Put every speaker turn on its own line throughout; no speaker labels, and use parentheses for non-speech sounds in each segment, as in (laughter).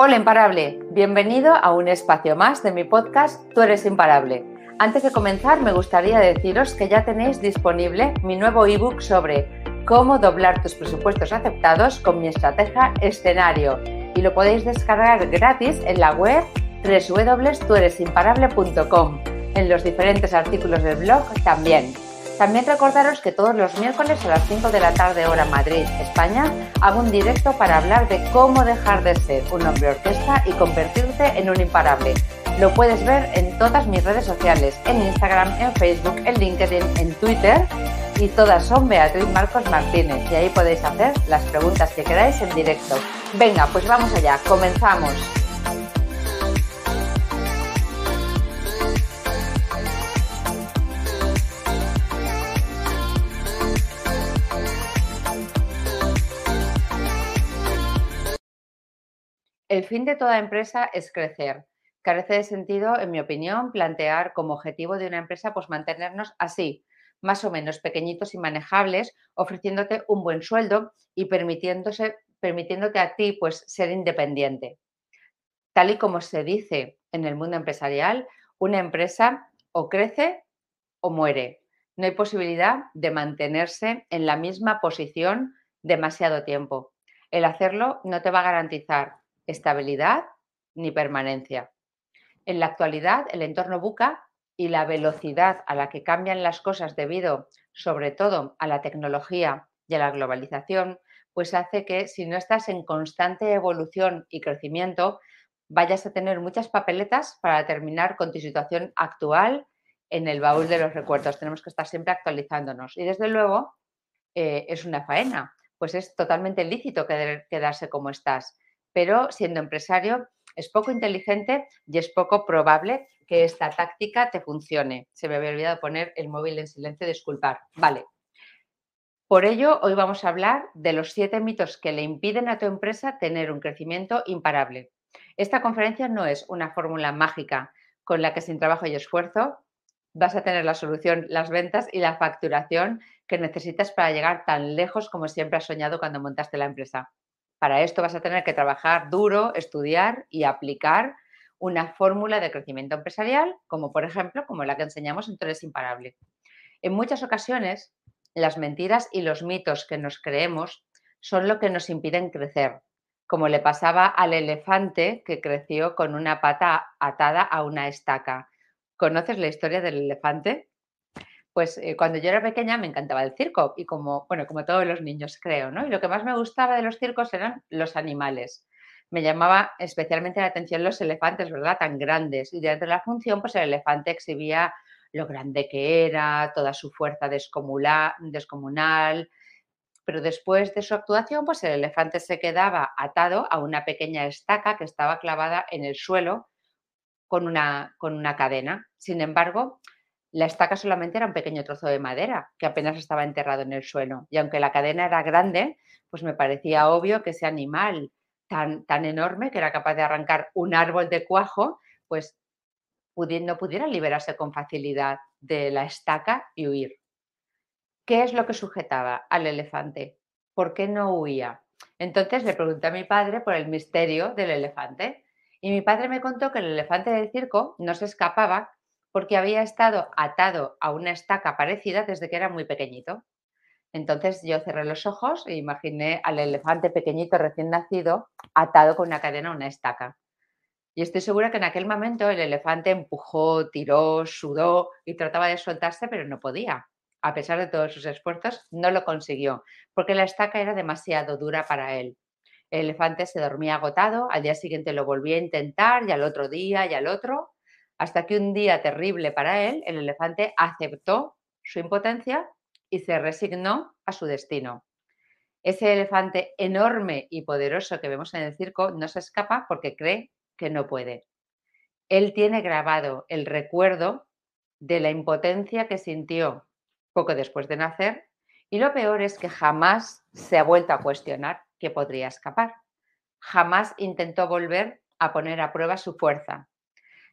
Hola imparable, bienvenido a un espacio más de mi podcast Tú eres imparable. Antes de comenzar me gustaría deciros que ya tenéis disponible mi nuevo ebook sobre cómo doblar tus presupuestos aceptados con mi estrategia escenario y lo podéis descargar gratis en la web www.tueresimparable.com, en los diferentes artículos del blog también. También recordaros que todos los miércoles a las 5 de la tarde hora Madrid, España, hago un directo para hablar de cómo dejar de ser un hombre orquesta y convertirte en un imparable. Lo puedes ver en todas mis redes sociales, en Instagram, en Facebook, en LinkedIn, en Twitter y todas son Beatriz Marcos Martínez y ahí podéis hacer las preguntas que queráis en directo. Venga, pues vamos allá, comenzamos. El fin de toda empresa es crecer. Carece de sentido, en mi opinión, plantear como objetivo de una empresa pues mantenernos así, más o menos pequeñitos y manejables, ofreciéndote un buen sueldo y permitiéndose, permitiéndote a ti pues ser independiente. Tal y como se dice en el mundo empresarial, una empresa o crece o muere. No hay posibilidad de mantenerse en la misma posición demasiado tiempo. El hacerlo no te va a garantizar estabilidad ni permanencia. En la actualidad, el entorno buca y la velocidad a la que cambian las cosas debido, sobre todo, a la tecnología y a la globalización, pues hace que si no estás en constante evolución y crecimiento, vayas a tener muchas papeletas para terminar con tu situación actual en el baúl de los recuerdos. Tenemos que estar siempre actualizándonos. Y desde luego, eh, es una faena, pues es totalmente lícito quedarse como estás pero siendo empresario es poco inteligente y es poco probable que esta táctica te funcione. Se me había olvidado poner el móvil en silencio, disculpar. Vale. Por ello, hoy vamos a hablar de los siete mitos que le impiden a tu empresa tener un crecimiento imparable. Esta conferencia no es una fórmula mágica con la que sin trabajo y esfuerzo vas a tener la solución, las ventas y la facturación que necesitas para llegar tan lejos como siempre has soñado cuando montaste la empresa. Para esto vas a tener que trabajar duro, estudiar y aplicar una fórmula de crecimiento empresarial, como por ejemplo, como la que enseñamos en Todo Imparable. En muchas ocasiones, las mentiras y los mitos que nos creemos son lo que nos impiden crecer, como le pasaba al elefante que creció con una pata atada a una estaca. ¿Conoces la historia del elefante? Pues eh, cuando yo era pequeña me encantaba el circo y como, bueno, como todos los niños creo, ¿no? Y lo que más me gustaba de los circos eran los animales. Me llamaba especialmente la atención los elefantes, ¿verdad? Tan grandes. Y durante la función, pues el elefante exhibía lo grande que era, toda su fuerza descomunal, pero después de su actuación, pues el elefante se quedaba atado a una pequeña estaca que estaba clavada en el suelo con una, con una cadena. Sin embargo, la estaca solamente era un pequeño trozo de madera que apenas estaba enterrado en el suelo. Y aunque la cadena era grande, pues me parecía obvio que ese animal tan, tan enorme que era capaz de arrancar un árbol de cuajo, pues no pudiera liberarse con facilidad de la estaca y huir. ¿Qué es lo que sujetaba al elefante? ¿Por qué no huía? Entonces le pregunté a mi padre por el misterio del elefante. Y mi padre me contó que el elefante del circo no se escapaba porque había estado atado a una estaca parecida desde que era muy pequeñito. Entonces yo cerré los ojos e imaginé al elefante pequeñito recién nacido atado con una cadena a una estaca. Y estoy segura que en aquel momento el elefante empujó, tiró, sudó y trataba de soltarse, pero no podía. A pesar de todos sus esfuerzos, no lo consiguió, porque la estaca era demasiado dura para él. El elefante se dormía agotado, al día siguiente lo volvía a intentar y al otro día y al otro, hasta que un día terrible para él, el elefante aceptó su impotencia y se resignó a su destino. Ese elefante enorme y poderoso que vemos en el circo no se escapa porque cree que no puede. Él tiene grabado el recuerdo de la impotencia que sintió poco después de nacer y lo peor es que jamás se ha vuelto a cuestionar que podría escapar. Jamás intentó volver a poner a prueba su fuerza,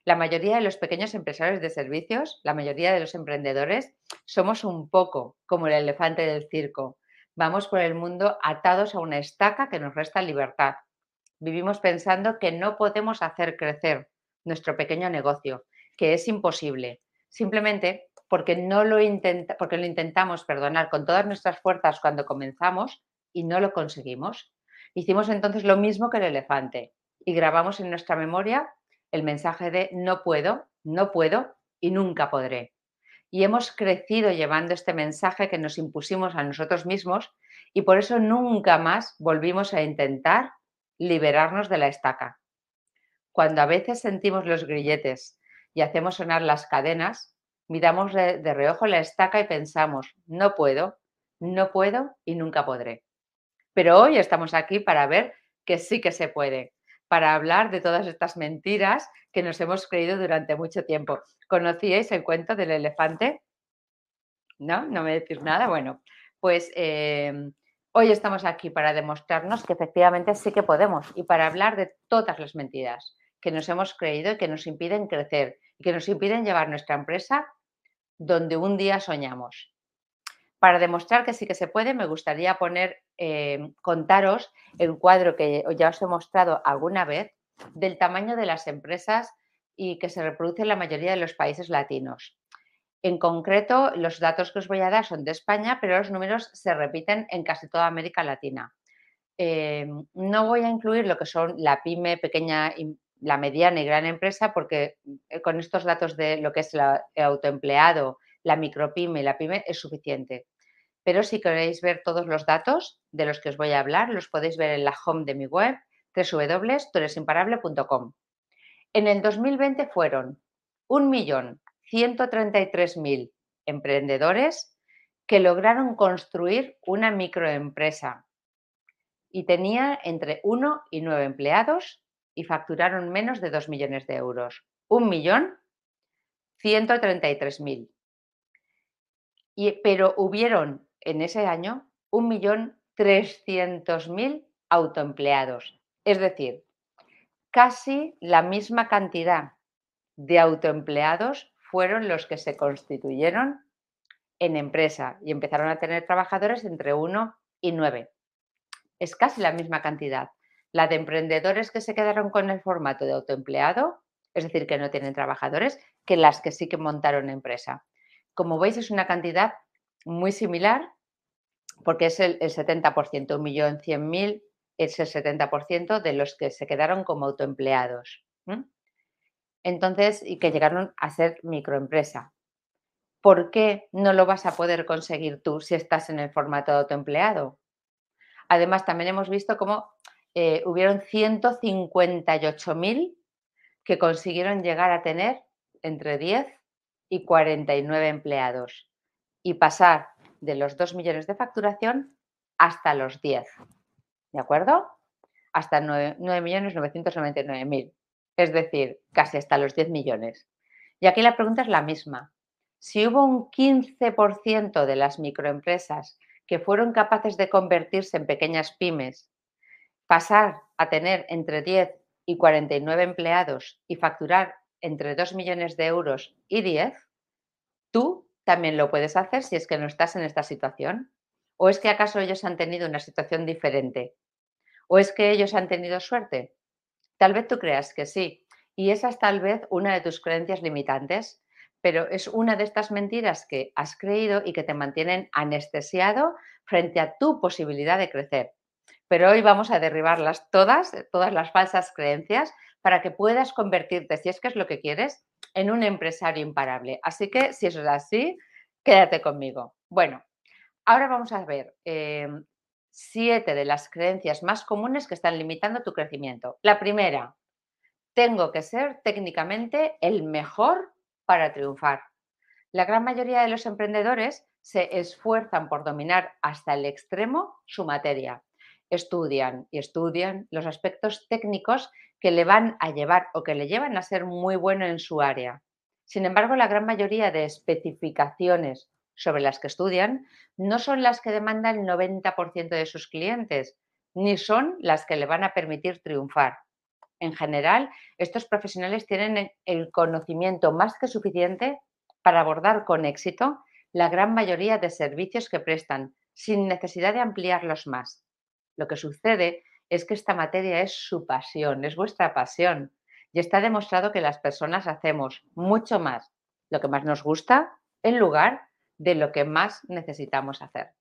la mayoría de los pequeños empresarios de servicios, la mayoría de los emprendedores, somos un poco como el elefante del circo. Vamos por el mundo atados a una estaca que nos resta libertad. vivimos pensando que no podemos hacer crecer nuestro pequeño negocio, que es imposible, simplemente porque no lo porque lo intentamos perdonar con todas nuestras fuerzas cuando comenzamos y no lo conseguimos. Hicimos entonces lo mismo que el elefante y grabamos en nuestra memoria el mensaje de no puedo, no puedo y nunca podré. Y hemos crecido llevando este mensaje que nos impusimos a nosotros mismos y por eso nunca más volvimos a intentar liberarnos de la estaca. Cuando a veces sentimos los grilletes y hacemos sonar las cadenas, miramos de, reojo la estaca y pensamos, no puedo, no puedo y nunca podré. Pero hoy estamos aquí para ver que sí que se puede, para hablar de todas estas mentiras que nos hemos creído durante mucho tiempo. ¿Conocíais el cuento del elefante? ¿No? ¿No me decís nada? Bueno, pues em, hoy estamos aquí para demostrarnos que efectivamente sí que podemos y para hablar de todas las mentiras que nos hemos creído y que nos impiden crecer y que nos impiden llevar nuestra empresa donde un día soñamos. Para demostrar que sí que se puede, me gustaría poner, eh, contaros el cuadro que ya os he mostrado alguna vez del tamaño de las empresas y que se reproduce en la mayoría de los países latinos. En concreto, los datos que os voy a dar son de España, pero los números se repiten en casi toda América Latina. Eh, no voy a incluir lo que son la pyme, pequeña la mediana y gran empresa, porque eh, con estos datos de lo que es el autoempleado, la micropyme y la pyme es suficiente. Pero si queréis ver todos los datos de los que os voy a hablar, los podéis ver en la home de mi web, www.turesimparable.com. En el 2020 fueron 1.133.000 emprendedores que lograron construir una microempresa y tenía entre 1 y 9 empleados y facturaron menos de 2 millones de euros. Un millón 133.000. Pero hubieron en ese año un millón 300.000 autoempleados. Es decir, casi la misma cantidad de autoempleados fueron los que se constituyeron en empresa y empezaron a tener trabajadores entre 1 y 9. Es casi la misma cantidad la de emprendedores que se quedaron con el formato de autoempleado, es decir, que no tienen trabajadores, que las que sí que montaron empresa. Como veis, es una cantidad muy similar porque es el, 70%, un millón cien mil es el 70% de los que se quedaron como autoempleados. Entonces, y que llegaron a ser microempresa. ¿Por qué no lo vas a poder conseguir tú si estás en el formato de autoempleado? Además, también hemos visto cómo eh, hubieron 158.000 que consiguieron llegar a tener entre 10 y 49 empleados y pasar de los 2 millones de facturación hasta los 10. ¿De acuerdo? Hasta 9.999.000. Es decir, casi hasta los 10 millones. Y aquí la pregunta es la misma. Si hubo un 15% de las microempresas que fueron capaces de convertirse en pequeñas pymes pasar a tener entre 10 y 49 empleados y facturar entre 2 millones de euros y 10, tú también lo puedes hacer si es que no estás en esta situación. ¿O es que acaso ellos han tenido una situación diferente? ¿O es que ellos han tenido suerte? Tal vez tú creas que sí. Y esa es tal vez una de tus creencias limitantes, pero es una de estas mentiras que has creído y que te mantienen anestesiado frente a tu posibilidad de crecer. Pero hoy vamos a derribarlas todas, todas las falsas creencias, para que puedas convertirte, si es que es lo que quieres, en un empresario imparable. Así que si eso es así, quédate conmigo. Bueno, ahora vamos a ver em, siete de las creencias más comunes que están limitando tu crecimiento. La primera, tengo que ser técnicamente el mejor para triunfar. La gran mayoría de los emprendedores se esfuerzan por dominar hasta el extremo su materia estudian y estudian los aspectos técnicos que le van a llevar o que le llevan a ser muy bueno en su área. Sin embargo, la gran mayoría de especificaciones sobre las que estudian no son las que demanda el 90% de sus clientes, ni son las que le van a permitir triunfar. En general, estos profesionales tienen el conocimiento más que suficiente para abordar con éxito la gran mayoría de servicios que prestan, sin necesidad de ampliarlos más. Lo que sucede es que esta materia es su pasión, es vuestra pasión. Y está demostrado que las personas hacemos mucho más lo que más nos gusta en lugar de lo que más necesitamos hacer.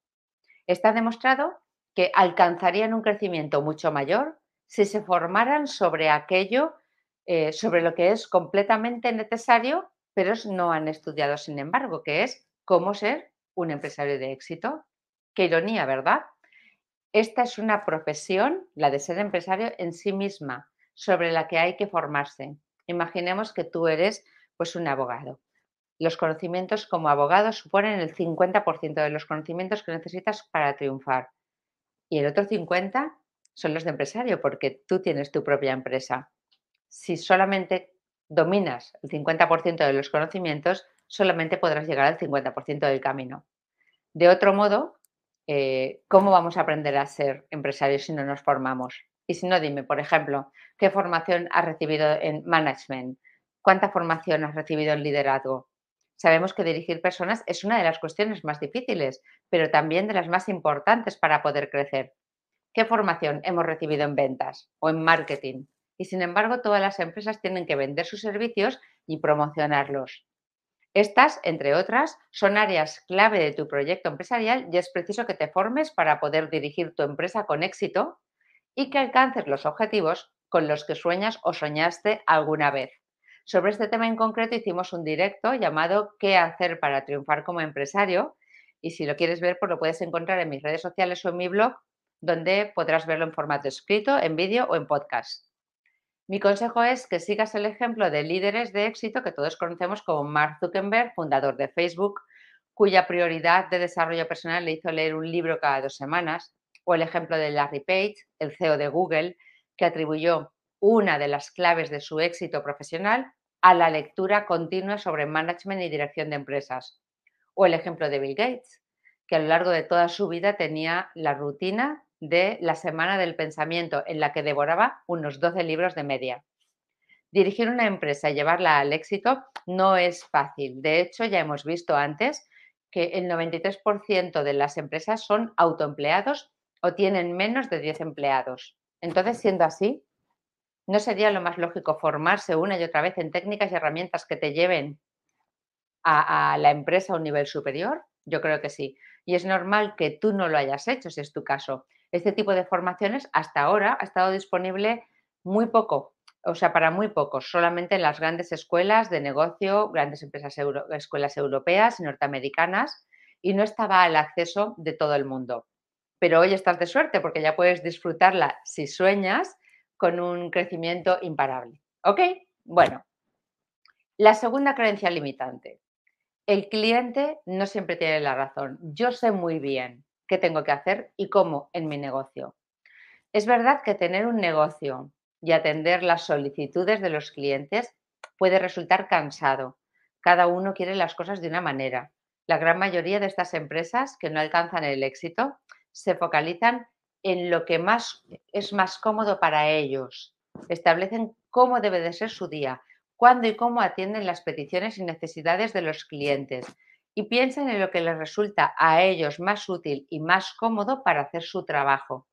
Está demostrado que alcanzarían un crecimiento mucho mayor si se formaran sobre aquello, eh, sobre lo que es completamente necesario, pero no han estudiado, sin embargo, que es cómo ser un empresario de éxito. Qué ironía, ¿verdad? Esta es una profesión, la de ser empresario en sí misma, sobre la que hay que formarse. Imaginemos que tú eres pues un abogado. Los conocimientos como abogado suponen el 50% de los conocimientos que necesitas para triunfar. Y el otro 50% son los de empresario, porque tú tienes tu propia empresa. Si solamente dominas el 50% de los conocimientos, solamente podrás llegar al 50% del camino. De otro modo, eh, ¿cómo vamos a aprender a ser empresarios si no nos formamos? Y si no, dime, por ejemplo, ¿qué formación has recibido en management? ¿Cuánta formación has recibido en liderazgo? Sabemos que dirigir personas es una de las cuestiones más difíciles, pero también de las más importantes para poder crecer. ¿Qué formación hemos recibido en ventas o en marketing? Y sin embargo, todas las empresas tienen que vender sus servicios y promocionarlos. Estas, entre otras, son áreas clave de tu proyecto empresarial y es preciso que te formes para poder dirigir tu empresa con éxito y que alcances los objetivos con los que sueñas o soñaste alguna vez. Sobre este tema en concreto hicimos un directo llamado ¿Qué hacer para triunfar como empresario? Y si lo quieres ver, pues lo puedes encontrar en mis redes sociales o en mi blog, donde podrás verlo en formato escrito, en vídeo o en podcast. Mi consejo es que sigas el ejemplo de líderes de éxito que todos conocemos como Mark Zuckerberg, fundador de Facebook, cuya prioridad de desarrollo personal le hizo leer un libro cada dos semanas, o el ejemplo de Larry Page, el CEO de Google, que atribuyó una de las claves de su éxito profesional a la lectura continua sobre management y dirección de empresas. O el ejemplo de Bill Gates, que a lo largo de toda su vida tenía la rutina de la semana del pensamiento en la que devoraba unos 12 libros de media. Dirigir una empresa y llevarla al éxito no es fácil. De hecho, ya hemos visto antes que el 93% de las empresas son autoempleados o tienen menos de 10 empleados. Entonces, siendo así, ¿No sería lo más lógico formarse una y otra vez en técnicas y herramientas que te lleven a, la empresa a un nivel superior? Yo creo que sí. Y es normal que tú no lo hayas hecho, si es tu caso. Este tipo de formaciones hasta ahora ha estado disponible muy poco, o sea, para muy pocos, solamente en las grandes escuelas de negocio, grandes empresas, escuelas europeas y norteamericanas, y no estaba al acceso de todo el mundo. Pero hoy estás de suerte porque ya puedes disfrutarla si sueñas con un crecimiento imparable. ¿Ok? Bueno, la segunda creencia limitante. El cliente no siempre tiene la razón. Yo sé muy bien qué tengo que hacer y cómo en mi negocio. Es verdad que tener un negocio y atender las solicitudes de los clientes puede resultar cansado. Cada uno quiere las cosas de una manera. La gran mayoría de estas empresas que no alcanzan el éxito se focalizan en lo que más es más cómodo para ellos. Establecen cómo debe de ser su día, cuándo y cómo atienden las peticiones y necesidades de los clientes y piensan en lo que les resulta a ellos más útil y más cómodo para hacer su trabajo.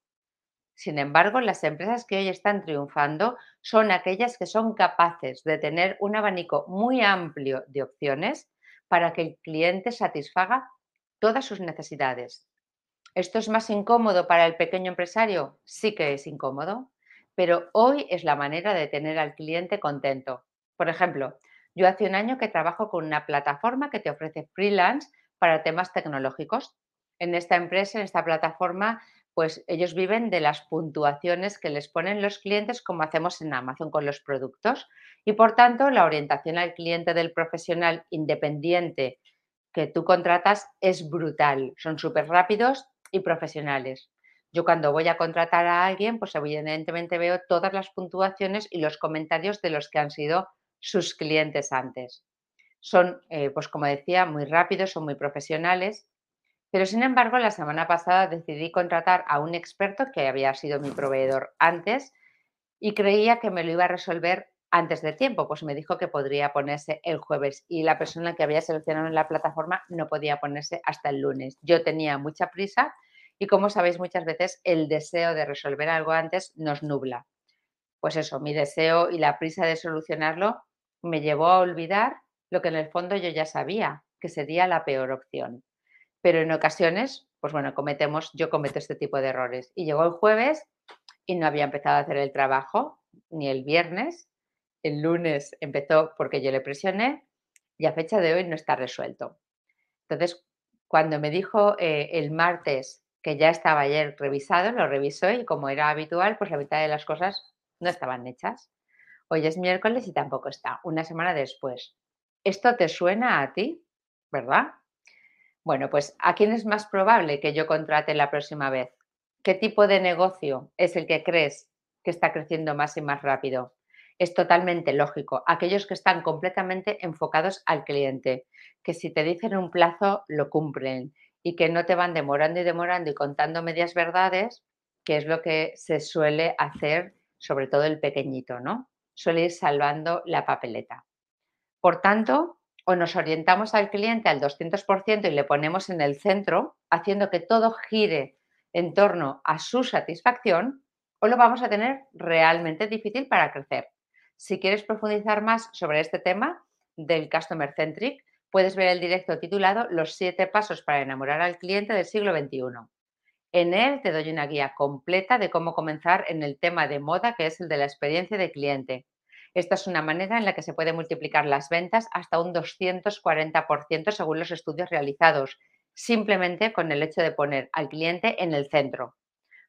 Sin embargo, las empresas que hoy están triunfando son aquellas que son capaces de tener un abanico muy amplio de opciones para que el cliente satisfaga todas sus necesidades. ¿Esto es más incómodo para el pequeño empresario? Sí que es incómodo, pero hoy es la manera de tener al cliente contento. Por ejemplo, yo hace un año que trabajo con una plataforma que te ofrece freelance para temas tecnológicos. En esta empresa, en esta plataforma, pues ellos viven de las puntuaciones que les ponen los clientes como hacemos en Amazon con los productos. Y por tanto, la orientación al cliente del profesional independiente que tú contratas es brutal. Son súper rápidos y profesionales. Yo cuando voy a contratar a alguien, pues evidentemente veo todas las puntuaciones y los comentarios de los que han sido sus clientes antes. Son, eh, pues como decía, muy rápidos, son muy profesionales, pero sin embargo la semana pasada decidí contratar a un experto que había sido mi proveedor antes y creía que me lo iba a resolver antes de tiempo, pues me dijo que podría ponerse el jueves y la persona que había seleccionado en la plataforma no podía ponerse hasta el lunes. Yo tenía mucha prisa Y como sabéis, muchas veces el deseo de resolver algo antes nos nubla. Pues eso, mi deseo y la prisa de solucionarlo me llevó a olvidar lo que en el fondo yo ya sabía, que sería la peor opción. Pero en ocasiones, pues bueno, cometemos, yo cometo este tipo de errores. Y llegó el jueves y no había empezado a hacer el trabajo, ni el viernes. El lunes empezó porque yo le presioné y a fecha de hoy no está resuelto. Entonces, cuando me dijo eh, el martes que ya estaba ayer revisado, lo revisó y como era habitual, pues la mitad de las cosas no estaban hechas. Hoy es miércoles y tampoco está, una semana después. ¿Esto te suena a ti? ¿Verdad? Bueno, pues ¿a quién es más probable que yo contrate la próxima vez? ¿Qué tipo de negocio es el que crees que está creciendo más y más rápido? Es totalmente lógico. Aquellos que están completamente enfocados al cliente, que si te dicen un plazo, lo cumplen y que no te van demorando y demorando y contando medias verdades, que es lo que se suele hacer, sobre todo el pequeñito, ¿no? Suele ir salvando la papeleta. Por tanto, o nos orientamos al cliente al 200% y le ponemos en el centro, haciendo que todo gire en torno a su satisfacción, o lo vamos a tener realmente difícil para crecer. Si quieres profundizar más sobre este tema del Customer Centric, puedes ver el directo titulado Los siete pasos para enamorar al cliente del siglo XXI. En él te doy una guía completa de cómo comenzar en el tema de moda, que es el de la experiencia de cliente. Esta es una manera en la que se puede multiplicar las ventas hasta un 240% según los estudios realizados, simplemente con el hecho de poner al cliente en el centro.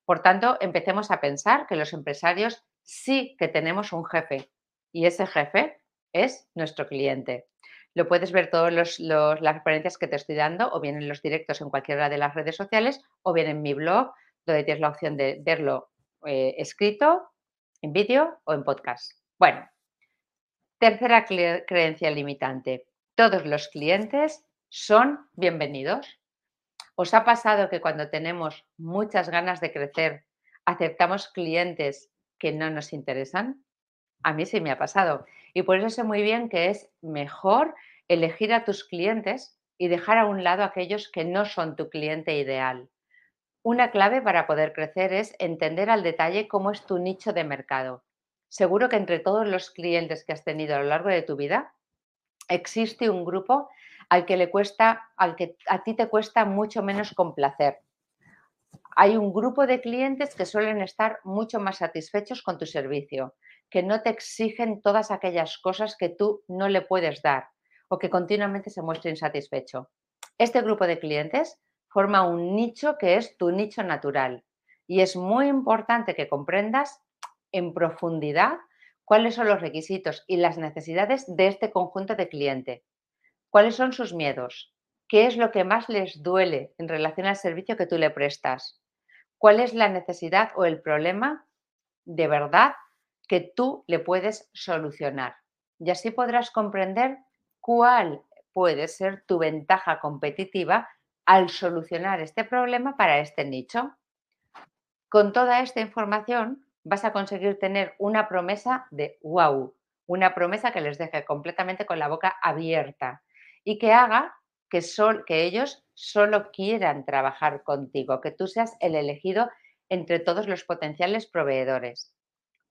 Por tanto, empecemos a pensar que los empresarios sí que tenemos un jefe y ese jefe es nuestro cliente. Lo puedes ver todas las referencias que te estoy dando, o bien en los directos en cualquiera de las redes sociales, o bien en mi blog, donde tienes la opción de verlo eh, escrito, en vídeo o en podcast. Bueno, tercera creencia limitante. Todos los clientes son bienvenidos. ¿Os ha pasado que cuando tenemos muchas ganas de crecer, aceptamos clientes que no nos interesan? A mí sí me ha pasado. Y por eso sé muy bien que es mejor elegir a tus clientes y dejar a un lado aquellos que no son tu cliente ideal. Una clave para poder crecer es entender al detalle cómo es tu nicho de mercado. Seguro que entre todos los clientes que has tenido a lo largo de tu vida, existe un grupo al que le cuesta, al que a ti te cuesta mucho menos complacer. Hay un grupo de clientes que suelen estar mucho más satisfechos con tu servicio, que no te exigen todas aquellas cosas que tú no le puedes dar o que continuamente se muestre insatisfecho. Este grupo de clientes forma un nicho que es tu nicho natural y es muy importante que comprendas en profundidad cuáles son los requisitos y las necesidades de este conjunto de cliente, cuáles son sus miedos, qué es lo que más les duele en relación al servicio que tú le prestas, cuál es la necesidad o el problema de verdad que tú le puedes solucionar. Y así podrás comprender cuál puede ser tu ventaja competitiva al solucionar este problema para este nicho. Con toda esta información vas a conseguir tener una promesa de wow, una promesa que les deje completamente con la boca abierta y que haga que, que ellos solo quieran trabajar contigo, que tú seas el elegido entre todos los potenciales proveedores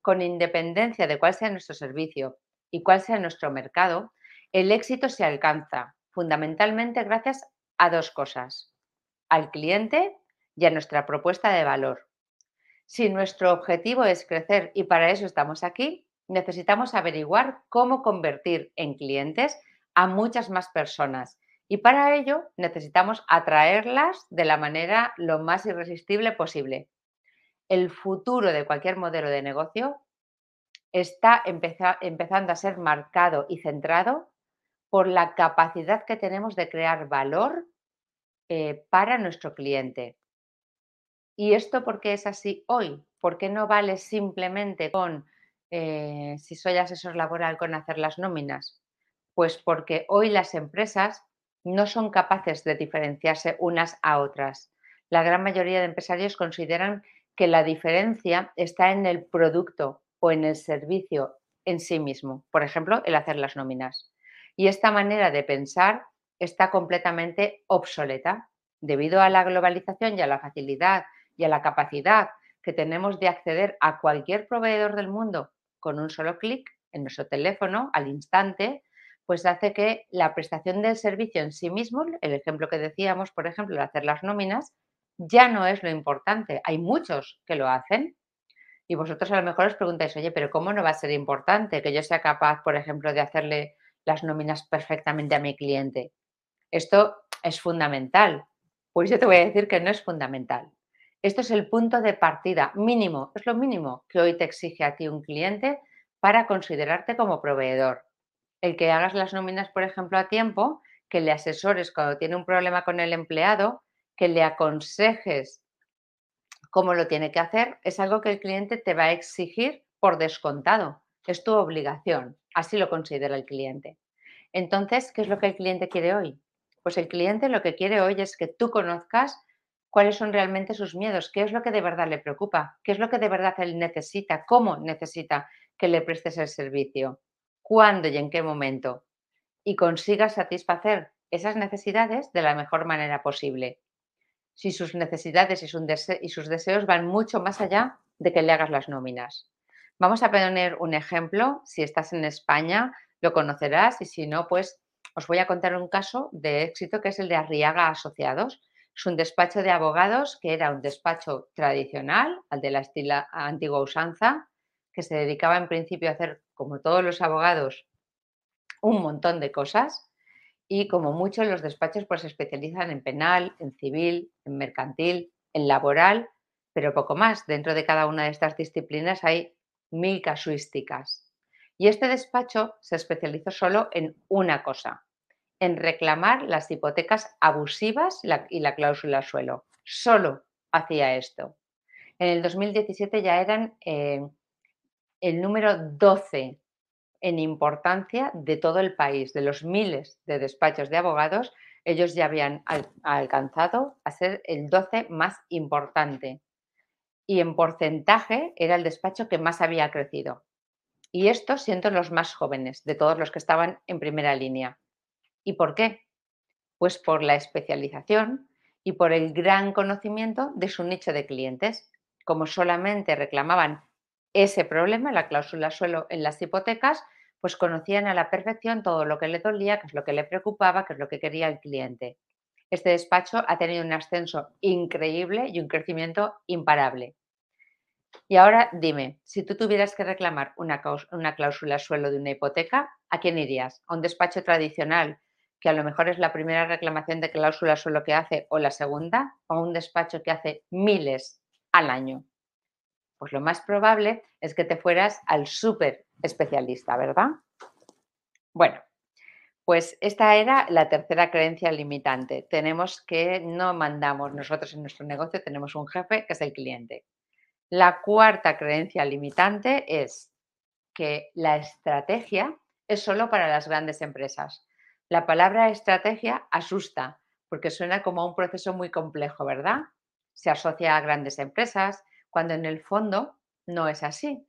con independencia de cuál sea nuestro servicio y cuál sea nuestro mercado, el éxito se alcanza fundamentalmente gracias a dos cosas, al cliente y a nuestra propuesta de valor. Si nuestro objetivo es crecer y para eso estamos aquí, necesitamos averiguar cómo convertir en clientes a muchas más personas y para ello necesitamos atraerlas de la manera lo más irresistible posible, el futuro de cualquier modelo de negocio está empezando a ser marcado y centrado por la capacidad que tenemos de crear valor eh, para nuestro cliente. ¿Y esto por qué es así hoy? ¿Por qué no vale simplemente con, eh, si soy asesor laboral, con hacer las nóminas? Pues porque hoy las empresas no son capaces de diferenciarse unas a otras. La gran mayoría de empresarios consideran que la diferencia está en el producto o en el servicio en sí mismo, por ejemplo, el hacer las nóminas. Y esta manera de pensar está completamente obsoleta. debido a la globalización y a la facilidad y a la capacidad que tenemos de acceder a cualquier proveedor del mundo con un solo clic en nuestro teléfono al instante, pues hace que la prestación del servicio en sí mismo, el ejemplo que decíamos, por ejemplo, de hacer las nóminas, ya no es lo importante. Hay muchos que lo hacen y vosotros a lo mejor os preguntáis, oye, pero ¿cómo no va a ser importante que yo sea capaz, por ejemplo, de hacerle las nóminas perfectamente a mi cliente? Esto es fundamental. Pues yo te voy a decir que no es fundamental. Esto es el punto de partida mínimo, es lo mínimo que hoy te exige a ti un cliente para considerarte como proveedor. El que hagas las nóminas, por ejemplo, a tiempo, que le asesores cuando tiene un problema con el empleado, que le aconsejes cómo lo tiene que hacer, es algo que el cliente te va a exigir por descontado. Es tu obligación, así lo considera el cliente. Entonces, ¿qué es lo que el cliente quiere hoy? Pues el cliente lo que quiere hoy es que tú conozcas cuáles son realmente sus miedos, qué es lo que de verdad le preocupa, qué es lo que de verdad él necesita, cómo necesita que le prestes el servicio, cuándo y en qué momento, y consiga satisfacer esas necesidades de la mejor manera posible. Si sus necesidades y, sus deseos van mucho más allá de que le hagas las nóminas. Vamos a poner un ejemplo, si estás en España lo conocerás y si no, pues os voy a contar un caso de éxito que es el de Arriaga Asociados, es un despacho de abogados que era un despacho tradicional, al de la estila antigua usanza, que se dedicaba en principio a hacer, como todos los abogados, un montón de cosas y como muchos los despachos pues se especializan en penal, en civil, en mercantil, en laboral, pero poco más. Dentro de cada una de estas disciplinas hay mil casuísticas. Y este despacho se especializó solo en una cosa, en reclamar las hipotecas abusivas y la cláusula suelo. Solo hacía esto. En el 2017 ya eran eh, el número 12 en importancia de todo el país, de los miles de despachos de abogados, ellos ya habían alcanzado a ser el 12 más importante. Y en porcentaje era el despacho que más había crecido. Y estos siendo los más jóvenes de todos los que estaban en primera línea. ¿Y por qué? Pues por la especialización y por el gran conocimiento de su nicho de clientes. Como solamente reclamaban ese problema, la cláusula suelo en las hipotecas, pues conocían a la perfección todo lo que le dolía, qué es lo que le preocupaba, qué es lo que quería el cliente. Este despacho ha tenido un ascenso increíble y un crecimiento imparable. Y ahora dime, si tú tuvieras que reclamar una, una cláusula suelo de una hipoteca, ¿a quién irías? ¿A un despacho tradicional que a lo mejor es la primera reclamación de cláusula suelo que hace o la segunda, o un despacho que hace miles al año. Pues lo más probable es que te fueras al súper especialista, ¿verdad? Bueno, pues esta era la tercera creencia limitante. Tenemos que no mandamos nosotros en nuestro negocio, tenemos un jefe que es el cliente. La cuarta creencia limitante es que la estrategia es solo para las grandes empresas. La palabra estrategia asusta porque suena como un proceso muy complejo, ¿verdad? Se asocia a grandes empresas, cuando en el fondo no es así.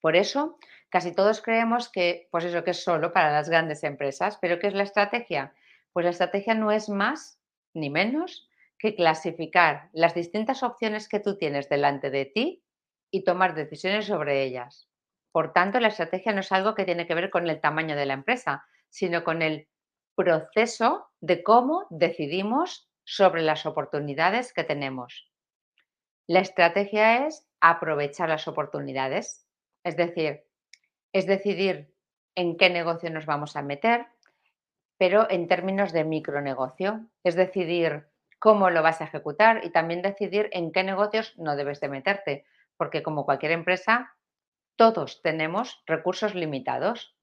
Por eso, casi todos creemos que, pues eso que es solo para las grandes empresas, pero ¿qué es la estrategia? Pues la estrategia no es más ni menos que clasificar las distintas opciones que tú tienes delante de ti y tomar decisiones sobre ellas. Por tanto, la estrategia no es algo que tiene que ver con el tamaño de la empresa, sino con el proceso de cómo decidimos sobre las oportunidades que tenemos. La estrategia es aprovechar las oportunidades, es decir, es decidir en qué negocio nos vamos a meter, pero en términos de micronegocio, es decidir cómo lo vas a ejecutar y también decidir en qué negocios no debes de meterte, porque como cualquier empresa, todos tenemos recursos limitados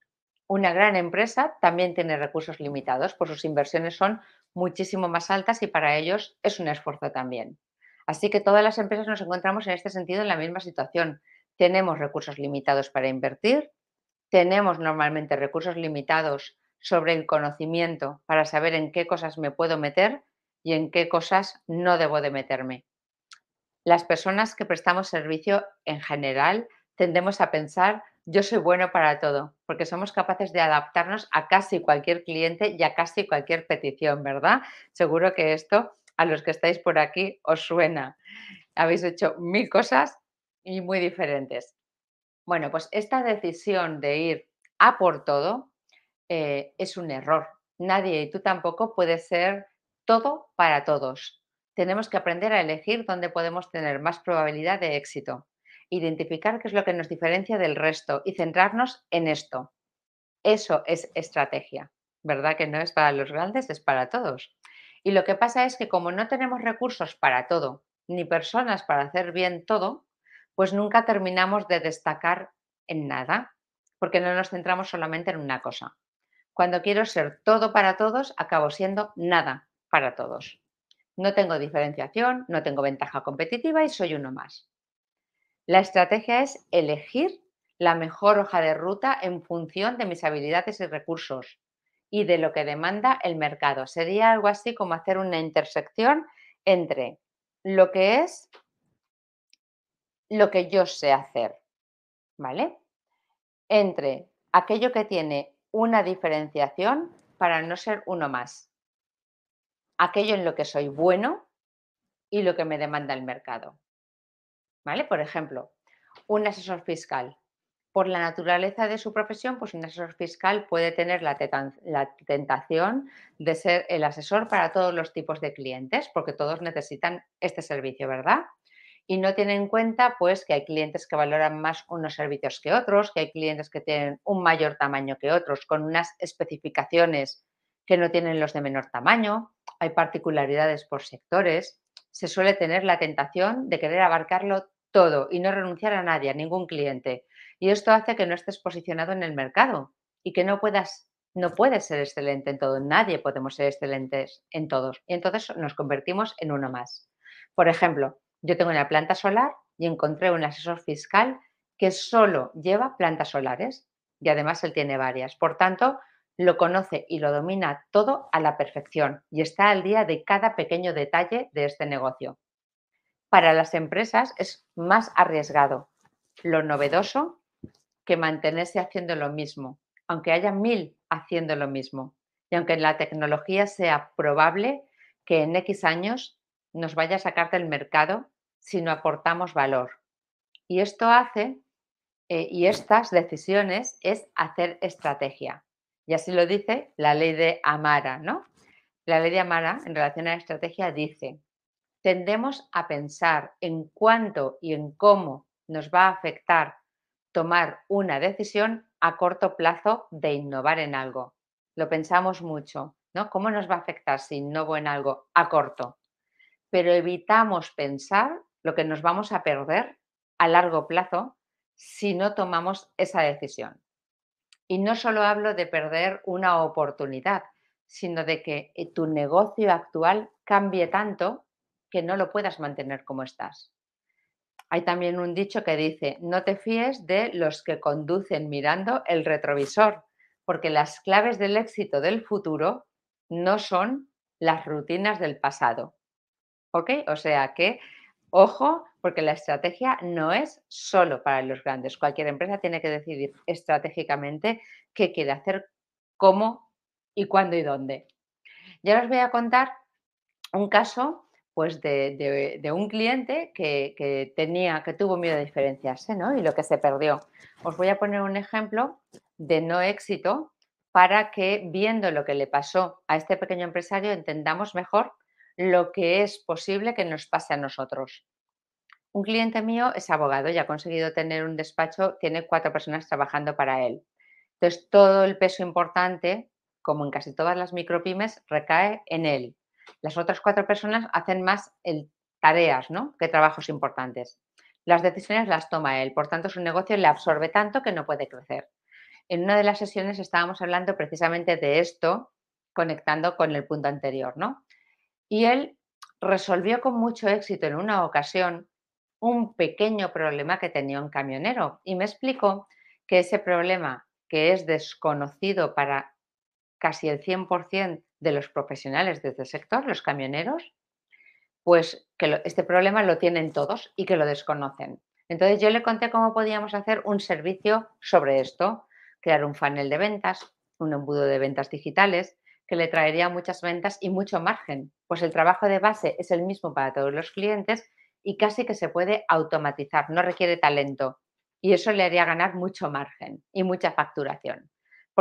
una gran empresa también tiene recursos limitados, pues sus inversiones son muchísimo más altas y para ellos es un esfuerzo también. Así que todas las empresas nos encontramos en este sentido en la misma situación. Tenemos recursos limitados para invertir, tenemos normalmente recursos limitados sobre el conocimiento para saber en qué cosas me puedo meter y en qué cosas no debo de meterme. Las personas que prestamos servicio en general tendemos a pensar yo soy bueno para todo, porque somos capaces de adaptarnos a casi cualquier cliente y a casi cualquier petición, ¿verdad? Seguro que esto a los que estáis por aquí os suena. Habéis hecho mil cosas y muy diferentes. Bueno, pues esta decisión de ir a por todo eh, es un error. Nadie y tú tampoco puedes ser todo para todos. Tenemos que aprender a elegir dónde podemos tener más probabilidad de éxito, identificar qué es lo que nos diferencia del resto y centrarnos en esto. Eso es estrategia, ¿verdad? Que no es para los grandes, es para todos. Y lo que pasa es que como no tenemos recursos para todo, ni personas para hacer bien todo, pues nunca terminamos de destacar en nada, porque no nos centramos solamente en una cosa. Cuando quiero ser todo para todos, acabo siendo nada para todos. No tengo diferenciación, no tengo ventaja competitiva y soy uno más. La estrategia es elegir la mejor hoja de ruta en función de mis habilidades y recursos y de lo que demanda el mercado. Sería algo así como hacer una intersección entre lo que es lo que yo sé hacer, ¿vale? Entre aquello que tiene una diferenciación para no ser uno más, aquello en lo que soy bueno y lo que me demanda el mercado. ¿Vale? Por ejemplo, un asesor fiscal. Por la naturaleza de su profesión, pues un asesor fiscal puede tener la, tentación de ser el asesor para todos los tipos de clientes, porque todos necesitan este servicio, ¿verdad? y no tiene en cuenta pues que hay clientes que valoran más unos servicios que otros, que hay clientes que tienen un mayor tamaño que otros, con unas especificaciones que no tienen los de menor tamaño, hay particularidades por sectores, se suele tener la tentación de querer abarcarlo todo y no renunciar a nadie, a ningún cliente. Y esto hace que no estés posicionado en el mercado y que no puedas no puedes ser excelente en todo, nadie podemos ser excelentes en todos. Y entonces nos convertimos en uno más. Por ejemplo, yo tengo una planta solar y encontré un asesor fiscal que solo lleva plantas solares y además él tiene varias. Por tanto, lo conoce y lo domina todo a la perfección y está al día de cada pequeño detalle de este negocio. Para las empresas es más arriesgado lo novedoso que mantenerse haciendo lo mismo, aunque haya mil haciendo lo mismo. Y aunque la tecnología sea probable que en X años nos vaya a sacar del mercado si no aportamos valor. Y esto hace, eh, y estas decisiones es hacer estrategia. Y así lo dice la ley de Amara, ¿no? La ley de Amara en relación a la estrategia dice, tendemos a pensar en cuánto y en cómo nos va a afectar tomar una decisión a corto plazo de innovar en algo. Lo pensamos mucho, ¿no? ¿Cómo nos va a afectar si innovo en algo a corto? Pero evitamos pensar lo que nos vamos a perder a largo plazo si no tomamos esa decisión. Y no solo hablo de perder una oportunidad, sino de que eh, tu negocio actual cambie tanto que no lo puedas mantener como estás. Hay también un dicho que dice, no te fíes de los que conducen mirando el retrovisor, porque las claves del éxito del futuro no son las rutinas del pasado. ¿Ok? O sea que Ojo, porque la estrategia no es solo para los grandes. Cualquier empresa tiene que decidir estratégicamente qué quiere hacer, cómo y cuándo y dónde. Ya os voy a contar un caso pues de, un cliente que, tenía, que tuvo miedo de diferenciarse ¿no? y lo que se perdió. Os voy a poner un ejemplo de no éxito para que viendo lo que le pasó a este pequeño empresario entendamos mejor lo que es posible que nos pase a nosotros. Un cliente mío es abogado y ha conseguido tener un despacho, tiene cuatro personas trabajando para él. Entonces, todo el peso importante, como en casi todas las micropymes, recae en él. Las otras cuatro personas hacen más tareas ¿no? que trabajos importantes. Las decisiones las toma él, por tanto, su negocio le absorbe tanto que no puede crecer. En una de las sesiones estábamos hablando precisamente de esto, conectando con el punto anterior, ¿no? Y él resolvió con mucho éxito en una ocasión un pequeño problema que tenía un camionero y me explicó que ese problema, que es desconocido para casi el 100% de los profesionales de este sector, los camioneros, pues que este problema lo tienen todos y que lo desconocen. Entonces yo le conté cómo podíamos hacer un servicio sobre esto, crear un funnel de ventas, un embudo de ventas digitales, que le traería muchas ventas y mucho margen, pues el trabajo de base es el mismo para todos los clientes y casi que se puede automatizar, no requiere talento. Y eso le haría ganar mucho margen y mucha facturación,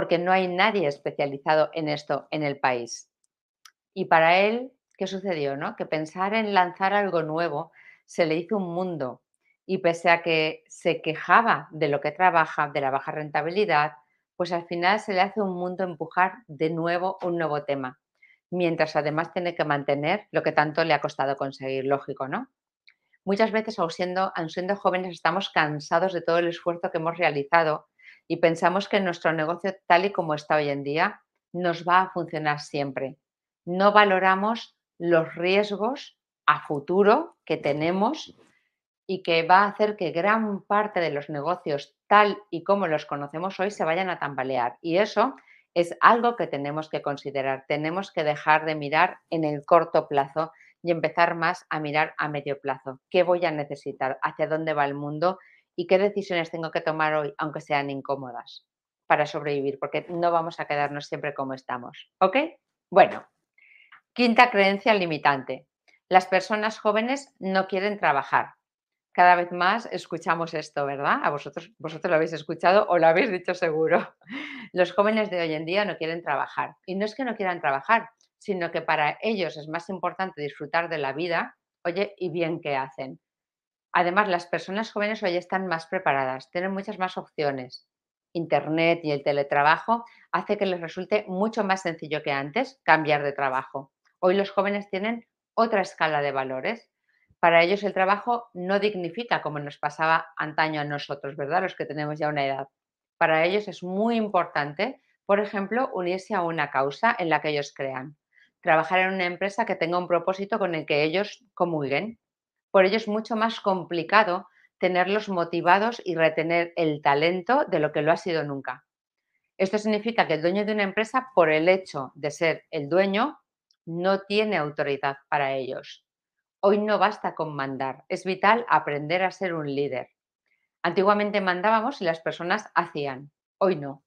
porque no hay nadie especializado en esto en el país. Y para él, ¿qué sucedió? No? Que pensar en lanzar algo nuevo se le hizo un mundo. Y pese a que se quejaba de lo que trabaja, de la baja rentabilidad, pues al final se le hace un mundo empujar de nuevo un nuevo tema, mientras además tiene que mantener lo que tanto le ha costado conseguir, lógico, ¿no? Muchas veces, aun siendo, siendo jóvenes, estamos cansados de todo el esfuerzo que hemos realizado y pensamos que nuestro negocio, tal y como está hoy en día, nos va a funcionar siempre. No valoramos los riesgos a futuro que tenemos y que va a hacer que gran parte de los negocios tal y como los conocemos hoy se vayan a tambalear. Y eso es algo que tenemos que considerar. Tenemos que dejar de mirar en el corto plazo y empezar más a mirar a medio plazo. ¿Qué voy a necesitar? ¿Hacia dónde va el mundo? ¿Y qué decisiones tengo que tomar hoy, aunque sean incómodas, para sobrevivir? Porque no vamos a quedarnos siempre como estamos. ¿Ok? Bueno, quinta creencia limitante. Las personas jóvenes no quieren trabajar cada vez más escuchamos esto, ¿verdad? A vosotros, vosotros lo habéis escuchado o lo habéis dicho seguro. (laughs) Los jóvenes de hoy en día no quieren trabajar. Y no es que no quieran trabajar, sino que para ellos es más importante disfrutar de la vida, oye, y bien que hacen. Además, las personas jóvenes hoy están más preparadas, tienen muchas más opciones. Internet y el teletrabajo hace que les resulte mucho más sencillo que antes cambiar de trabajo. Hoy los jóvenes tienen otra escala de valores para ellos el trabajo no dignifica como nos pasaba antaño a nosotros, ¿verdad? Los que tenemos ya una edad. Para ellos es muy importante, por ejemplo, unirse a una causa en la que ellos crean. Trabajar en una empresa que tenga un propósito con el que ellos comulguen. Por ello es mucho más complicado tenerlos motivados y retener el talento de lo que lo ha sido nunca. Esto significa que el dueño de una empresa, por el hecho de ser el dueño, no tiene autoridad para ellos. Hoy no basta con mandar, es vital aprender a ser un líder. Antiguamente mandábamos y las personas hacían, hoy no.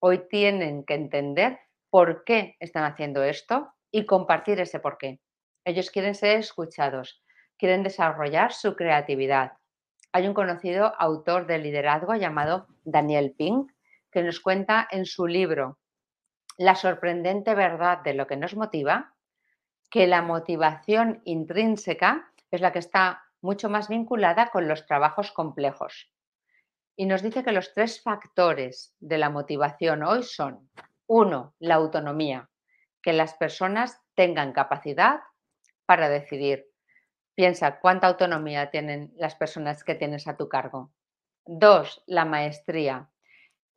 Hoy tienen que entender por qué están haciendo esto y compartir ese por qué. Ellos quieren ser escuchados, quieren desarrollar su creatividad. Hay un conocido autor de liderazgo llamado Daniel Pink que nos cuenta en su libro La sorprendente verdad de lo que nos motiva que la motivación intrínseca es la que está mucho más vinculada con los trabajos complejos. Y nos dice que los tres factores de la motivación hoy son, uno, la autonomía, que las personas tengan capacidad para decidir. Piensa cuánta autonomía tienen las personas que tienes a tu cargo. Dos, la maestría,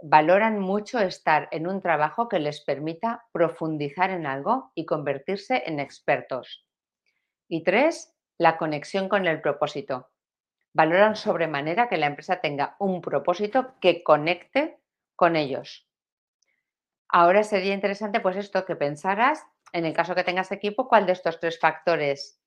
valoran mucho estar en un trabajo que les permita profundizar en algo y convertirse en expertos. Y tres, la conexión con el propósito. Valoran sobremanera que la empresa tenga un propósito que conecte con ellos. Ahora sería interesante pues esto que pensaras, en el caso que tengas equipo, cuál de estos tres factores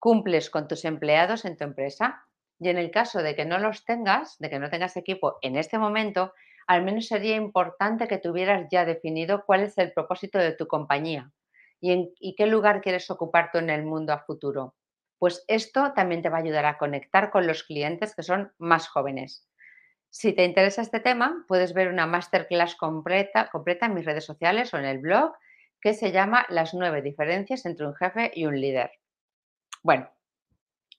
cumples con tus empleados en tu empresa. Y en el caso de que no los tengas, de que no tengas equipo en este momento, al menos sería importante que tuvieras ya definido cuál es el propósito de tu compañía y, en, qué lugar quieres ocupar tú en el mundo a futuro. Pues esto también te va a ayudar a conectar con los clientes que son más jóvenes. Si te interesa este tema, puedes ver una masterclass completa, completa en mis redes sociales o en el blog que se llama Las nueve diferencias entre un jefe y un líder. Bueno,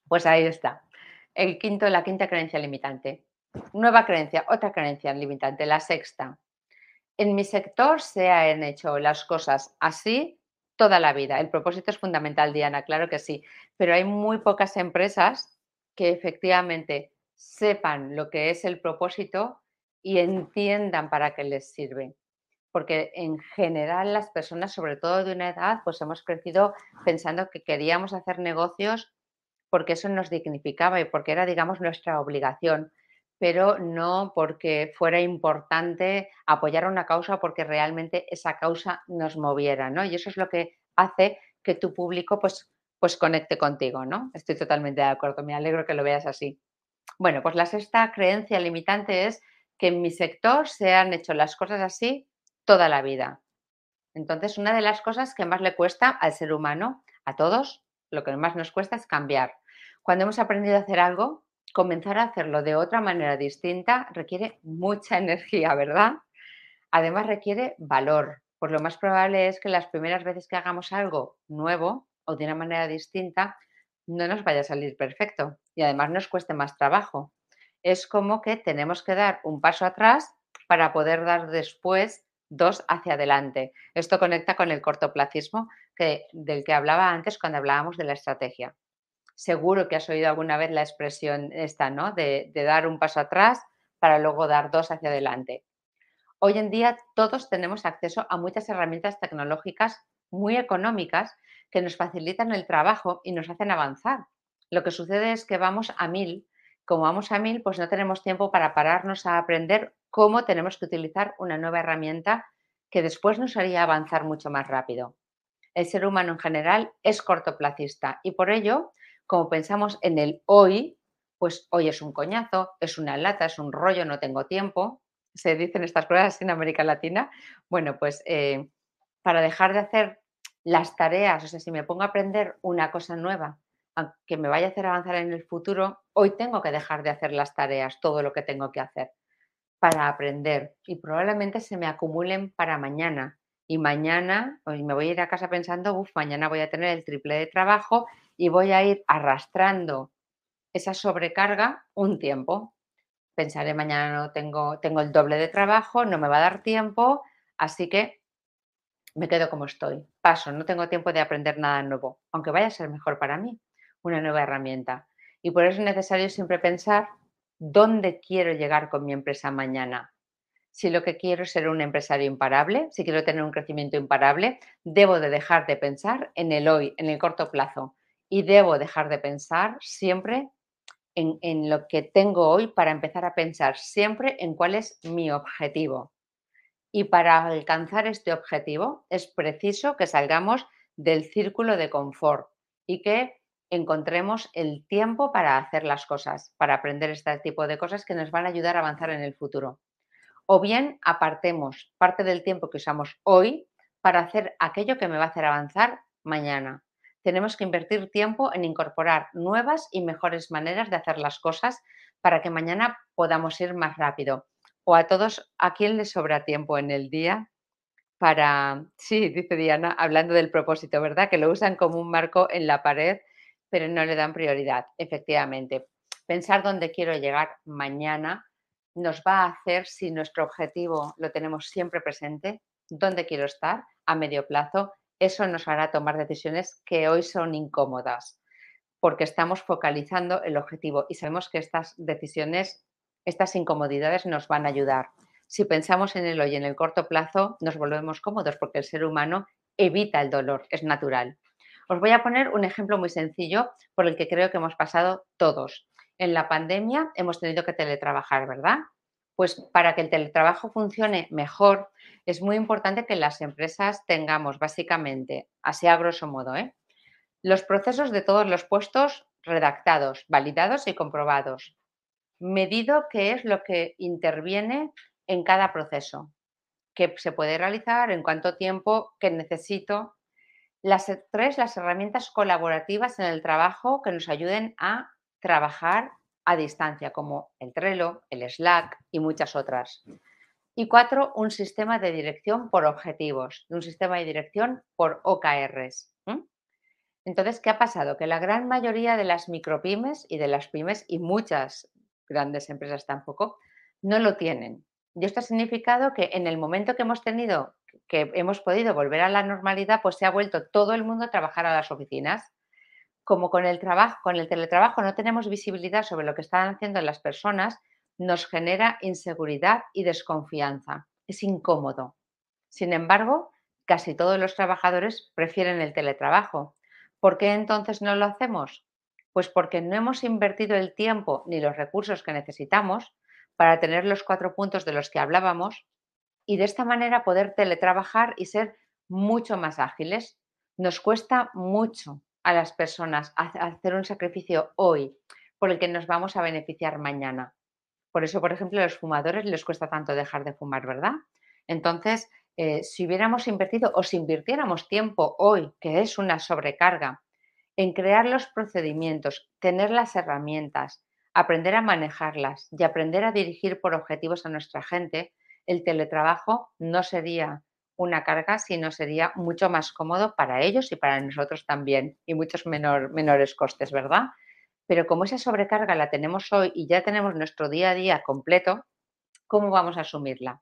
pues ahí está. El quinto, la quinta creencia limitante. Nueva creencia, otra creencia limitante, la sexta. En mi sector se han hecho las cosas así toda la vida. El propósito es fundamental, Diana, claro que sí, pero hay muy pocas empresas que efectivamente sepan lo que es el propósito y entiendan para qué les sirve. Porque en general las personas, sobre todo de una edad, pues hemos crecido pensando que queríamos hacer negocios porque eso nos dignificaba y porque era, digamos, nuestra obligación pero no porque fuera importante apoyar una causa porque realmente esa causa nos moviera, ¿no? Y eso es lo que hace que tu público pues, pues conecte contigo, ¿no? Estoy totalmente de acuerdo, me alegro que lo veas así. Bueno, pues la sexta creencia limitante es que en mi sector se han hecho las cosas así toda la vida. Entonces, una de las cosas que más le cuesta al ser humano, a todos, lo que más nos cuesta es cambiar. Cuando hemos aprendido a hacer algo, comenzar a hacerlo de otra manera distinta requiere mucha (laughs) energía, ¿verdad? Además requiere valor, pues lo más probable es que las primeras veces que hagamos algo nuevo o de una manera distinta, no nos vaya a salir perfecto y además nos cueste más trabajo. Es como que tenemos que dar un paso atrás para poder dar después dos hacia adelante. Esto conecta con el cortoplacismo que, del que hablaba antes cuando hablábamos de la estrategia. Seguro que has oído alguna vez la expresión esta, ¿no? De, de dar un paso atrás para luego dar dos hacia adelante. Hoy en día todos tenemos acceso a muchas herramientas tecnológicas muy económicas que nos facilitan el trabajo y nos hacen avanzar. Lo que sucede es que vamos a mil. Como vamos a mil, pues no tenemos tiempo para pararnos a aprender cómo tenemos que utilizar una nueva herramienta que después nos haría avanzar mucho más rápido. El ser humano en general es cortoplacista y por ello, como pensamos en el hoy, pues hoy es un coñazo, es una lata, es un rollo, no tengo tiempo. Se dicen estas cosas en América Latina. Bueno, pues eh, para dejar de hacer las tareas, o sea, si me pongo a aprender una cosa nueva que me vaya a hacer avanzar en el futuro, hoy tengo que dejar de hacer las tareas, todo lo que tengo que hacer para aprender y probablemente se me acumulen para mañana. Y mañana, hoy me voy a ir a casa pensando, uff, mañana voy a tener el triple de trabajo y voy a ir arrastrando esa sobrecarga un tiempo. Pensaré, mañana no tengo, tengo el doble de trabajo, no me va a dar tiempo, así que me quedo como estoy. Paso, no tengo tiempo de aprender nada nuevo, aunque vaya a ser mejor para mí, una nueva herramienta. Y por eso es necesario siempre pensar dónde quiero llegar con mi empresa mañana. Si lo que quiero es ser un empresario imparable, si quiero tener un crecimiento imparable, debo de dejar de pensar en el hoy, en el corto plazo. Y debo dejar de pensar siempre en, en lo que tengo hoy para empezar a pensar siempre en cuál es mi objetivo. Y para alcanzar este objetivo es preciso que salgamos del círculo de confort y que encontremos el tiempo para hacer las cosas, para aprender este tipo de cosas que nos van a ayudar a avanzar en el futuro. O bien apartemos parte del tiempo que usamos hoy para hacer aquello que me va a hacer avanzar mañana. Tenemos que invertir tiempo en incorporar nuevas y mejores maneras de hacer las cosas para que mañana podamos ir más rápido o a todos, ¿a quién le sobra tiempo en el día para, sí, dice Diana, hablando del propósito, ¿verdad? Que lo usan como un marco en la pared, pero no le dan prioridad, efectivamente. Pensar dónde quiero llegar mañana nos va a hacer, si nuestro objetivo lo tenemos siempre presente, dónde quiero estar a medio plazo, eso nos hará tomar decisiones que hoy son incómodas, porque estamos focalizando el objetivo y sabemos que estas decisiones estas incomodidades nos van a ayudar. Si pensamos en el hoy en el corto plazo, nos volvemos cómodos porque el ser humano evita el dolor, es natural. Os voy a poner un ejemplo muy sencillo por el que creo que hemos pasado todos. En la pandemia hemos tenido que teletrabajar, ¿verdad? Pues para que el teletrabajo funcione mejor, es muy importante que las empresas tengamos básicamente, así a grosso modo, ¿eh? los procesos de todos los puestos redactados, validados y comprobados medido qué es lo que interviene en cada proceso, qué se puede realizar, en cuánto tiempo, qué necesito. Las tres, las herramientas colaborativas en el trabajo que nos ayuden a trabajar a distancia, como el Trello, el Slack y muchas otras. Y cuatro, un sistema de dirección por objetivos, un sistema de dirección por OKRs. Entonces, ¿qué ha pasado? Que la gran mayoría de las micropymes y de las pymes y muchas grandes empresas tampoco, no lo tienen. Y esto ha significado que en el momento que hemos tenido, que hemos podido volver a la normalidad, pues se ha vuelto todo el mundo a trabajar a las oficinas. Como con el trabajo, con el teletrabajo no tenemos visibilidad sobre lo que están haciendo las personas, nos genera inseguridad y desconfianza. Es incómodo. Sin embargo, casi todos los trabajadores prefieren el teletrabajo. ¿Por qué entonces no lo hacemos? Pues porque no hemos invertido el tiempo ni los recursos que necesitamos para tener los cuatro puntos de los que hablábamos y de esta manera poder teletrabajar y ser mucho más ágiles. Nos cuesta mucho a las personas hacer un sacrificio hoy por el que nos vamos a beneficiar mañana. Por eso, por ejemplo, a los fumadores les cuesta tanto dejar de fumar, ¿verdad? Entonces, Eh, si hubiéramos invertido o si invirtiéramos tiempo hoy, que es una sobrecarga, en crear los procedimientos, tener las herramientas, aprender a manejarlas y aprender a dirigir por objetivos a nuestra gente, el teletrabajo no sería una carga, sino sería mucho más cómodo para ellos y para nosotros también, y muchos menores costes, ¿verdad? Pero como esa sobrecarga la tenemos hoy y ya tenemos nuestro día a día completo, ¿cómo vamos a asumirla?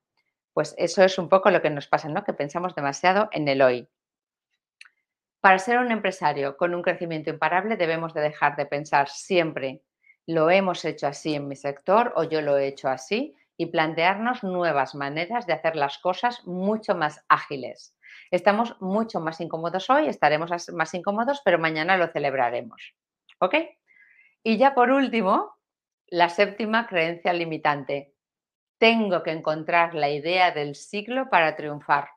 Pues eso es un poco lo que nos pasa, ¿no? Que pensamos demasiado en el hoy. Para ser un empresario con un crecimiento imparable debemos de dejar de pensar siempre lo hemos hecho así en mi sector o yo lo he hecho así y plantearnos nuevas maneras de hacer las cosas mucho más ágiles. Estamos mucho más incómodos hoy, estaremos más incómodos, pero mañana lo celebraremos. ¿Ok? Y ya por último, la séptima creencia limitante. Tengo que encontrar la idea del siglo para triunfar.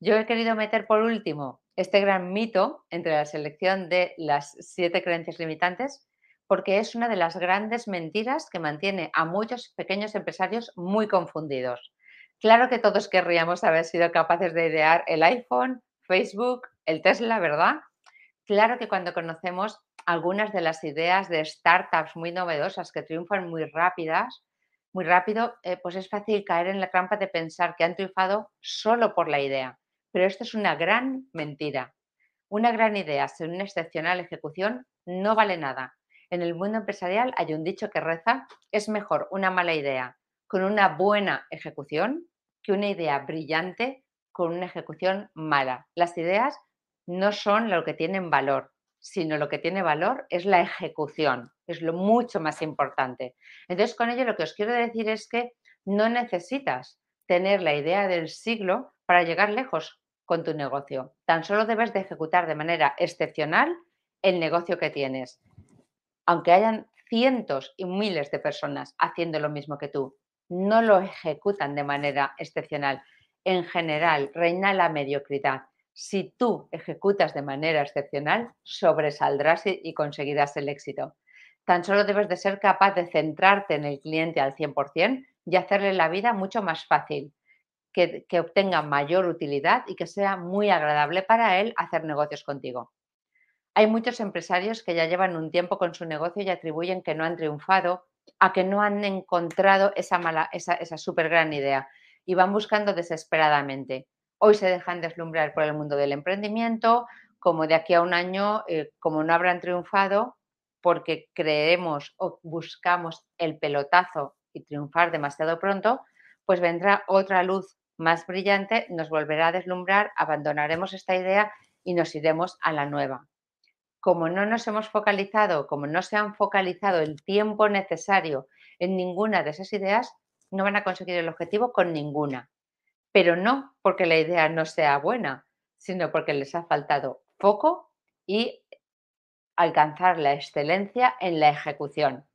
Yo he querido meter por último este gran mito entre la selección de las siete creencias limitantes porque es una de las grandes mentiras que mantiene a muchos pequeños empresarios muy confundidos. Claro que todos querríamos haber sido capaces de idear el iPhone, Facebook, el Tesla, ¿verdad? Claro que cuando conocemos algunas de las ideas de startups muy novedosas que triunfan muy rápidas, muy rápido, eh, pues es fácil caer en la trampa de pensar que han triunfado solo por la idea. Pero esto es una gran mentira. Una gran idea sin una excepcional ejecución no vale nada. En el mundo empresarial hay un dicho que reza, es mejor una mala idea con una buena ejecución que una idea brillante con una ejecución mala. Las ideas no son lo que tienen valor, sino lo que tiene valor es la ejecución, es lo mucho más importante. Entonces, con ello lo que os quiero decir es que no necesitas tener la idea del siglo para llegar lejos con tu negocio. Tan solo debes de ejecutar de manera excepcional el negocio que tienes. Aunque hayan cientos y miles de personas haciendo lo mismo que tú, no lo ejecutan de manera excepcional. En general, reina la mediocridad si tú ejecutas de manera excepcional, sobresaldrás y conseguirás el éxito. Tan solo debes de ser capaz de centrarte en el cliente al 100% y hacerle la vida mucho más fácil, que, que, obtenga mayor utilidad y que sea muy agradable para él hacer negocios contigo. Hay muchos empresarios que ya llevan un tiempo con su negocio y atribuyen que no han triunfado a que no han encontrado esa, mala, esa, esa súper gran idea y van buscando desesperadamente. Hoy se dejan deslumbrar por el mundo del emprendimiento, como de aquí a un año, eh, como no habrán triunfado, porque creemos o buscamos el pelotazo y triunfar demasiado pronto, pues vendrá otra luz más brillante, nos volverá a deslumbrar, abandonaremos esta idea y nos iremos a la nueva. Como no nos hemos focalizado, como no se han focalizado el tiempo necesario en ninguna de esas ideas, no van a conseguir el objetivo con ninguna pero no porque la idea no sea buena, sino porque les ha faltado foco y alcanzar la excelencia en la ejecución.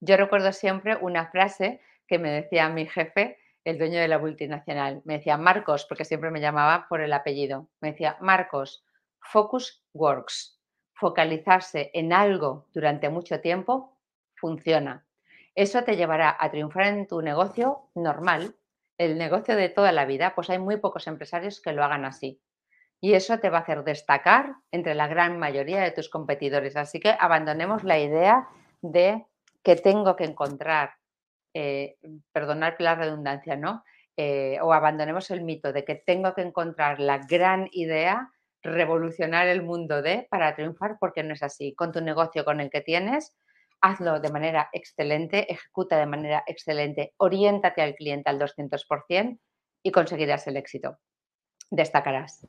Yo recuerdo siempre una frase que me decía mi jefe, el dueño de la multinacional. Me decía Marcos, porque siempre me llamaba por el apellido. Me decía Marcos, focus works. Focalizarse en algo durante mucho tiempo funciona. Eso te llevará a triunfar en tu negocio normal, el negocio de toda la vida, pues hay muy pocos empresarios que lo hagan así. Y eso te va a hacer destacar entre la gran mayoría de tus competidores. Así que abandonemos la idea de que tengo que encontrar, eh, perdonar la redundancia, ¿no? Eh, o abandonemos el mito de que tengo que encontrar la gran idea, revolucionar el mundo de para triunfar, porque no es así. Con tu negocio, con el que tienes, hazlo de manera excelente, ejecuta de manera excelente, oriéntate al cliente al 200% y conseguirás el éxito. Destacarás.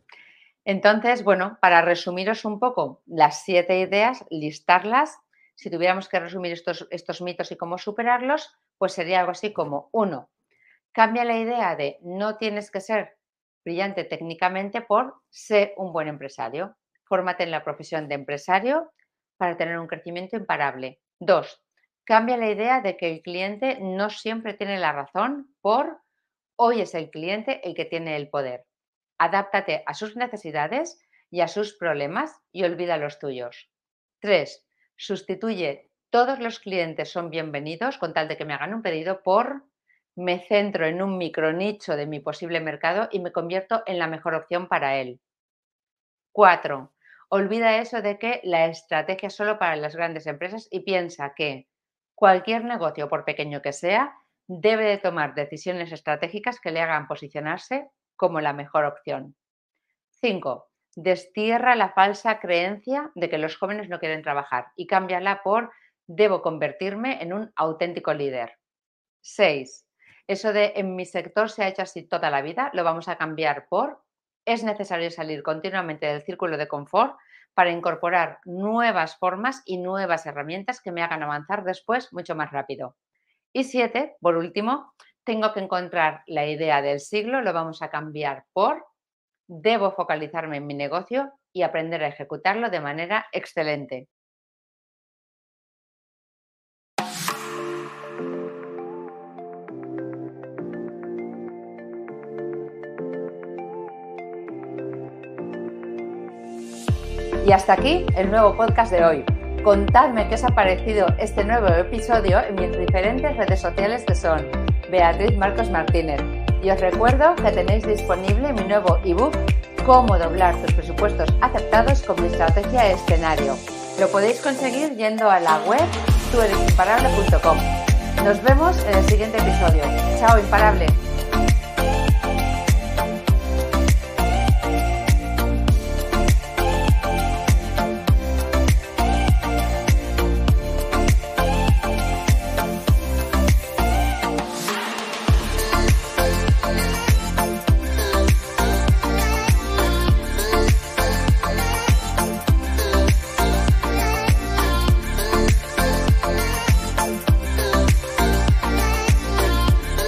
Entonces, bueno, para resumiros un poco las siete ideas, listarlas, si tuviéramos que resumir estos, estos mitos y cómo superarlos, pues sería algo así como, uno, cambia la idea de no tienes que ser brillante técnicamente por ser un buen empresario. Fórmate en la profesión de empresario para tener un crecimiento imparable. Dos, cambia la idea de que el cliente no siempre tiene la razón por hoy es el cliente el que tiene el poder. Adáptate a sus necesidades y a sus problemas y olvida los tuyos. Tres, sustituye todos los clientes son bienvenidos con tal de que me hagan un pedido por me centro en un micro nicho de mi posible mercado y me convierto en la mejor opción para él. 4. Olvida eso de que la estrategia es solo para las grandes empresas y piensa que cualquier negocio, por pequeño que sea, debe de tomar decisiones estratégicas que le hagan posicionarse como la mejor opción. 5. Destierra la falsa creencia de que los jóvenes no quieren trabajar y cámbiala por debo convertirme en un auténtico líder. 6. Eso de en mi sector se ha hecho así toda la vida, lo vamos a cambiar por es necesario salir continuamente del círculo de confort para incorporar nuevas formas y nuevas herramientas que me hagan avanzar después mucho más rápido. Y siete, por último, tengo que encontrar la idea del siglo, lo vamos a cambiar por debo focalizarme en mi negocio y aprender a ejecutarlo de manera excelente. Y hasta aquí el nuevo podcast de hoy. Contadme qué os ha parecido este nuevo episodio en mis diferentes redes sociales que son Beatriz Marcos Martínez. Y os recuerdo que tenéis disponible mi nuevo ebook Cómo doblar tus presupuestos aceptados con mi estrategia escenario. Lo podéis conseguir yendo a la web tueresimparable.com. Nos vemos en el siguiente episodio. Chao, imparable.